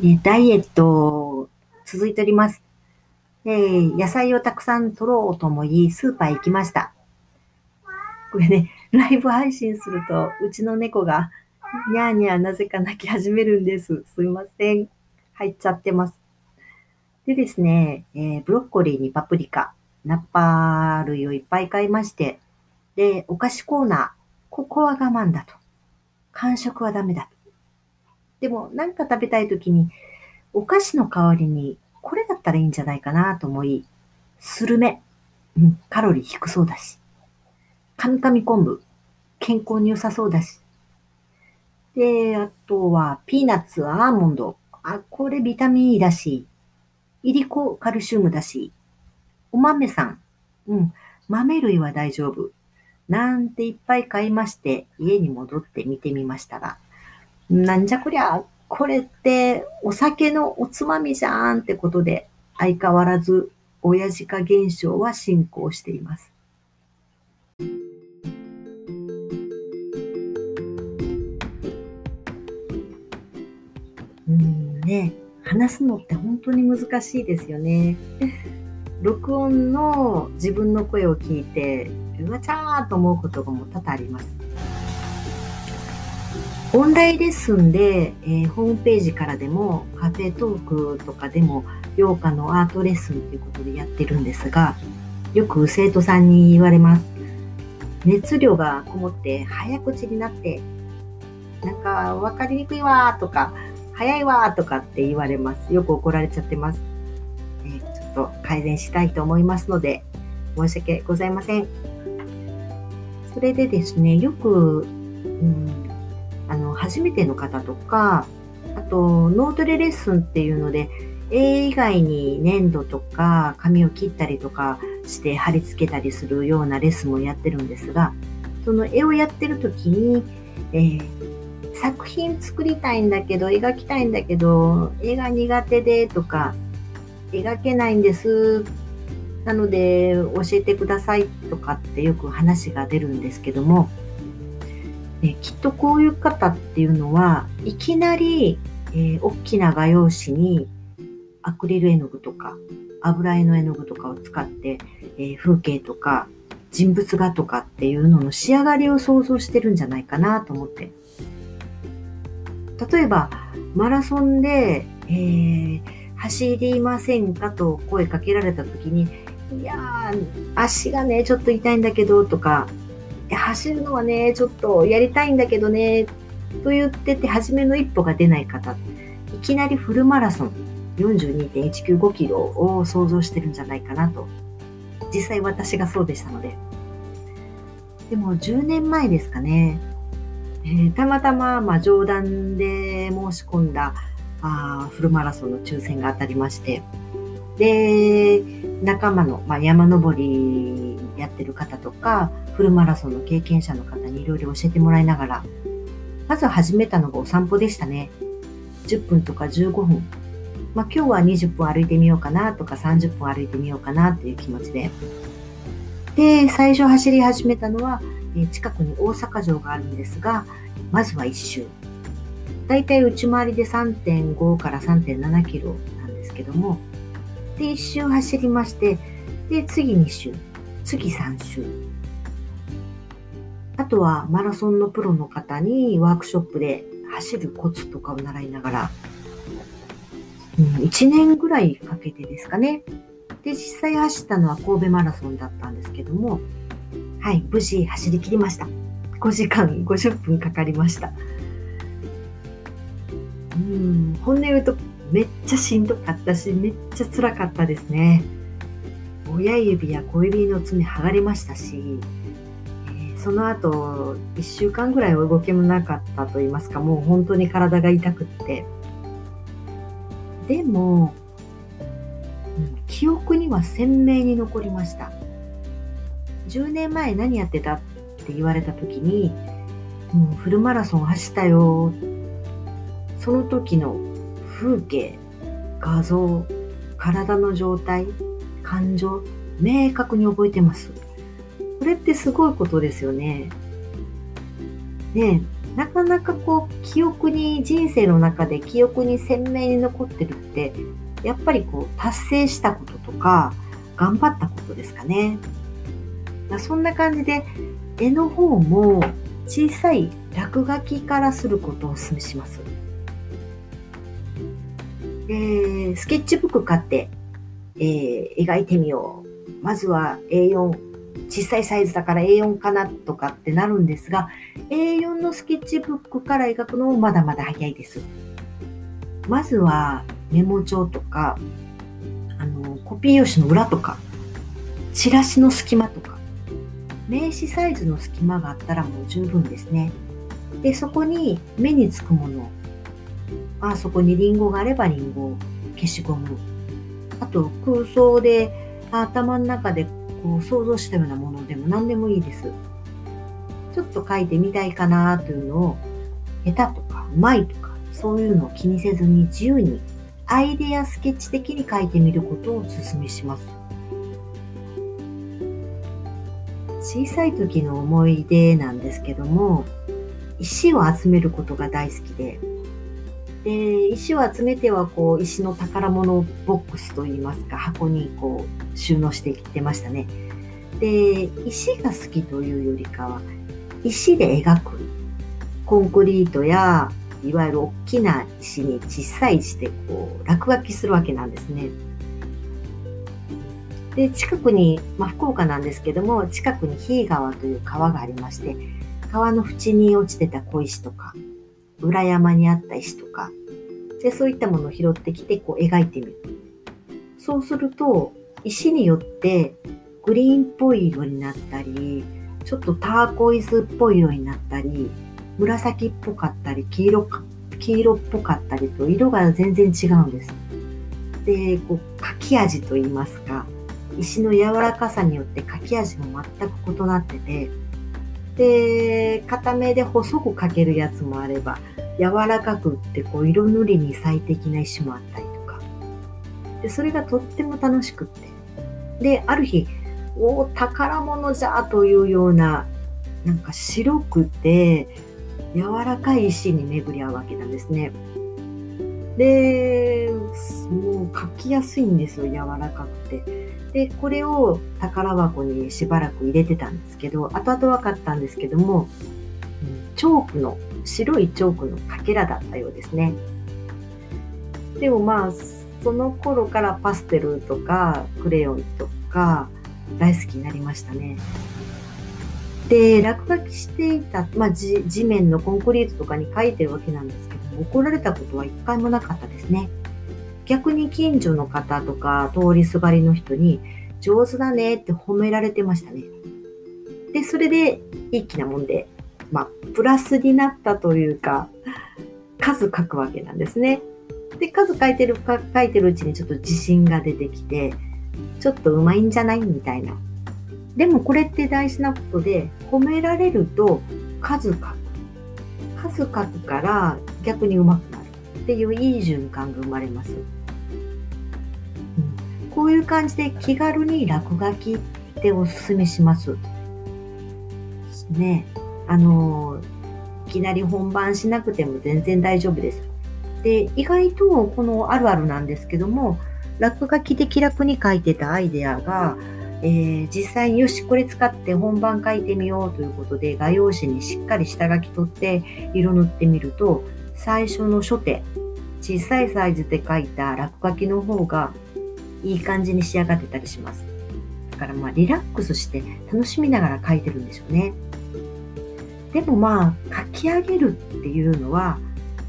えダイエット続いております。えー野菜をたくさん取ろうと思い、スーパー行きました。これね、ライブ配信すると、うちの猫が、にゃーにゃーなぜか泣き始めるんです。すいません。入っちゃってます。でですね、えーブロッコリーにパプリカ、ナッパ類をいっぱい買いまして、で、お菓子コーナー、ここは我慢だと。完食はダメだと。でも、なんか食べたいときに、お菓子の代わりに、これだったらいいんじゃないかなと思い、スルメ。うん、カロリー低そうだし。カミカミ昆布。健康に良さそうだし。で、あとは、ピーナッツ、アーモンド。あ、これビタミン E だし。イリコカルシウムだし。お豆さん。うん、豆類は大丈夫。なんていっぱい買いまして、家に戻って見てみましたが、なんじゃこりゃ、これってお酒のおつまみじゃんってことで、相変わらず親父化現象は進行しています。うんね、話すのって本当に難しいですよね。録音の自分の声を聞いて、うわちゃーと思うことがも多々あります。オンラインレッスンで、えーホームページからでもカフェトークとかでも洋歌のアートレッスンということでやってるんですがよく生徒さんに言われます。熱量がこもって早口になってなんか分かりにくいわーとか早いわーとかって言われます。よく怒られちゃってます、えーちょっと改善したいと思いますので申し訳ございません。それでですねよく、うん、初めての方とか、あと、脳トレレッスンっていうので、絵以外に粘土とか紙を切ったりとかして貼り付けたりするようなレッスンもやってるんですが、その絵をやってる時に、えー作品作りたいんだけど、描きたいんだけど、絵が苦手でとか、描けないんです。なので、教えてくださいとかってよく話が出るんですけども、えきっとこういう方っていうのはいきなり、えー大きな画用紙にアクリル絵の具とか油絵の絵の具とかを使って、えー風景とか人物画とかっていうのの仕上がりを想像してるんじゃないかなと思って。例えばマラソンで、えー走りませんかと声かけられた時にいやー足がねちょっと痛いんだけどとか走るのはね、ちょっとやりたいんだけどね、と言ってて、初めの一歩が出ない方、いきなりフルマラソン、42.195キロを想像してるんじゃないかなと。実際私がそうでしたので。でも10年前ですかね、えーたまたま、まあ、冗談で申し込んだあフルマラソンの抽選が当たりまして、で、仲間の、まあ、山登りやってる方とか、フルマラソンの経験者の方にいろいろ教えてもらいながら、まず始めたのがお散歩でしたね。10分とか15分。まあ、今日は20分歩いてみようかなとか30分歩いてみようかなっていう気持ちで。で、最初走り始めたのは、近くに大阪城があるんですが、まずは1周。だいたい内回りで3.5から3.7キロなんですけども、で、1周走りまして、で、次2周、次3周。あとはマラソンのプロの方にワークショップで走るコツとかを習いながら、うん、1年ぐらいかけてですかね。で、実際走ったのは神戸マラソンだったんですけども、はい、無事走り切りました。5時間50分かかりました。うん、本音言うとめっちゃしんどかったし、めっちゃ辛かったですね。親指や小指の爪剥がれましたし、その後、1週間ぐらいは動けもなかったと言いますか、もう本当に体が痛くって。でも、記憶には鮮明に残りました。10年前何やってたって言われた時に、もうフルマラソン走ったよ。その時の風景、画像、体の状態、感情、明確に覚えてます。これってすごいことですよね。ねえなかなかこう記憶に人生の中で記憶に鮮明に残ってるってやっぱりこう達成したこととか頑張ったことですかね。そんな感じで絵の方も小さい落書きからすることをお勧めします。えー、スケッチブック買って、えー、描いてみよう。まずは A4、小さいサイズだから A4 かなとかってなるんですが、A4 のスケッチブックから描くのもまだまだ早いです。まずはメモ帳とか、あの、コピー用紙の裏とか、チラシの隙間とか、名刺サイズの隙間があったらもう十分ですね。で、そこに目につくもの。あそこにリンゴがあればリンゴ、消しゴム。あと空想で頭の中でこう想像したようなものでも何でもいいです。ちょっと書いてみたいかなというのを下手とかうまいとかそういうのを気にせずに自由にアイデアスケッチ的に書いてみることをお勧めします。小さい時の思い出なんですけども、石を集めることが大好きで、で、石を集めてはこう、石の宝物ボックスといいますか、箱にこう、収納してきてましたね。で、石が好きというよりかは、石で描く。コンクリートや、いわゆる大きな石に小さい石でこう、落書きするわけなんですね。で、近くに、まあ、福岡なんですけども、近くに日井川という川がありまして、川の縁に落ちてた小石とか、裏山にあった石とか、で、そういったものを拾ってきて、こう描いてみる。そうすると、石によってグリーンっぽい色になったり、ちょっとターコイズっぽい色になったり、紫っぽかったり、黄色か、黄色っぽかったりと色が全然違うんです。で、こう、書き味と言いますか、石の柔らかさによって書き味も全く異なってて、で、固めで細く描けるやつもあれば、柔らかくってこう色塗りに最適な石もあったりとか。で、それがとっても楽しくって。で、ある日、お宝物じゃというような、なんか白くて柔らかい石に巡り合うわけなんですね。で、もう書きやすいんですよ、柔らかくて。で、これを宝箱にしばらく入れてたんですけど、後々分かったんですけども、チョークの、白いチョークのかけらだったようですね。でもまあ、その頃からパステルとかクレヨンとか大好きになりましたね。で、落書きしていた、まあ、地面のコンクリートとかに書いてるわけなんですけども、怒られたことは一回もなかったですね。逆に近所の方とか通りすがりの人に上手だねって褒められてましたね。で、それでいい気なもんで、まあ、プラスになったというか、数書くわけなんですね。で、数書いてる、書いてるうちにちょっと自信が出てきて、ちょっとうまいんじゃないみたいな。でもこれって大事なことで、褒められると数書く。数書くから逆にうまくなるっていういい循環が生まれます。こういう感じで気軽に落書きっておすすめします。ね。あの、いきなり本番しなくても全然大丈夫です。で、意外とこのあるあるなんですけども、落書きで気楽に書いてたアイデアが、えー、実際によし、これ使って本番書いてみようということで、画用紙にしっかり下書き取って色塗ってみると、最初の初手、小さいサイズで書いた落書きの方がいい感じに仕上がってたりします。だからまあリラックスして楽しみながら書いてるんでしょうね。でもまあ書き上げるっていうのは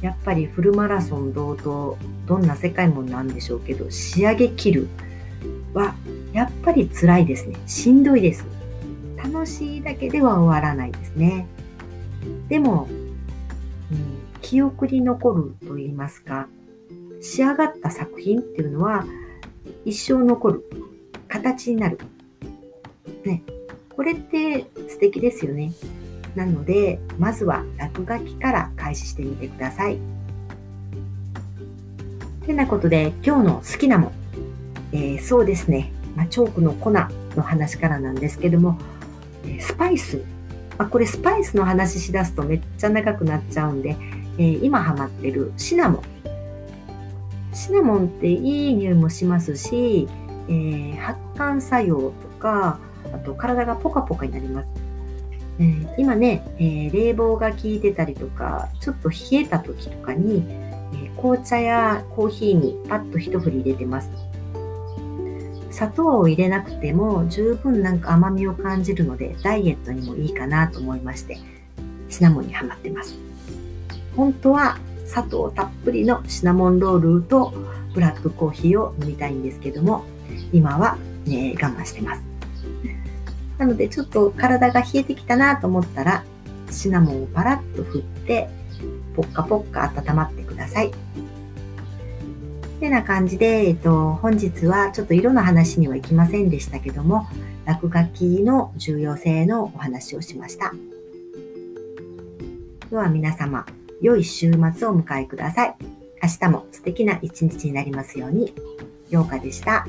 やっぱりフルマラソン同等どんな世界もなんでしょうけど仕上げきるはやっぱり辛いですね。しんどいです。楽しいだけでは終わらないですね。でも、うん、記憶に残ると言いますか仕上がった作品っていうのは一生残る形になる。ね。これって素敵ですよね。なので、まずは落書きから開始してみてください。てなことで、今日の好きなもん。えー、そうですね。まあ、チョークの粉の話からなんですけども、スパイスまあ、これスパイスの話しだすとめっちゃ長くなっちゃうんで、えー、今ハマってるシナモン。シナモンっていい匂いもしますし、えー、発汗作用とか、あと体がポカポカになります。えー、今ね、えー、冷房が効いてたりとか、ちょっと冷えた時とかに、え紅茶やコーヒーにパッと一振り入れてます。砂糖を入れなくても十分なんか甘みを感じるので、ダイエットにもいいかなと思いまして、シナモンにハマってます。本当は砂糖たっぷりのシナモンロールとブラックコーヒーを飲みたいんですけども、今は、ね、我慢してます。なのでちょっと体が冷えてきたなと思ったら、シナモンをパラッと振って、ポッカポッカ温まってください。てな感じで、えっと、本日はちょっと色の話にはいきませんでしたけども、落書きの重要性のお話をしました。では皆様、良い週末をお迎えください。明日も素敵な一日になりますように。ようかでした。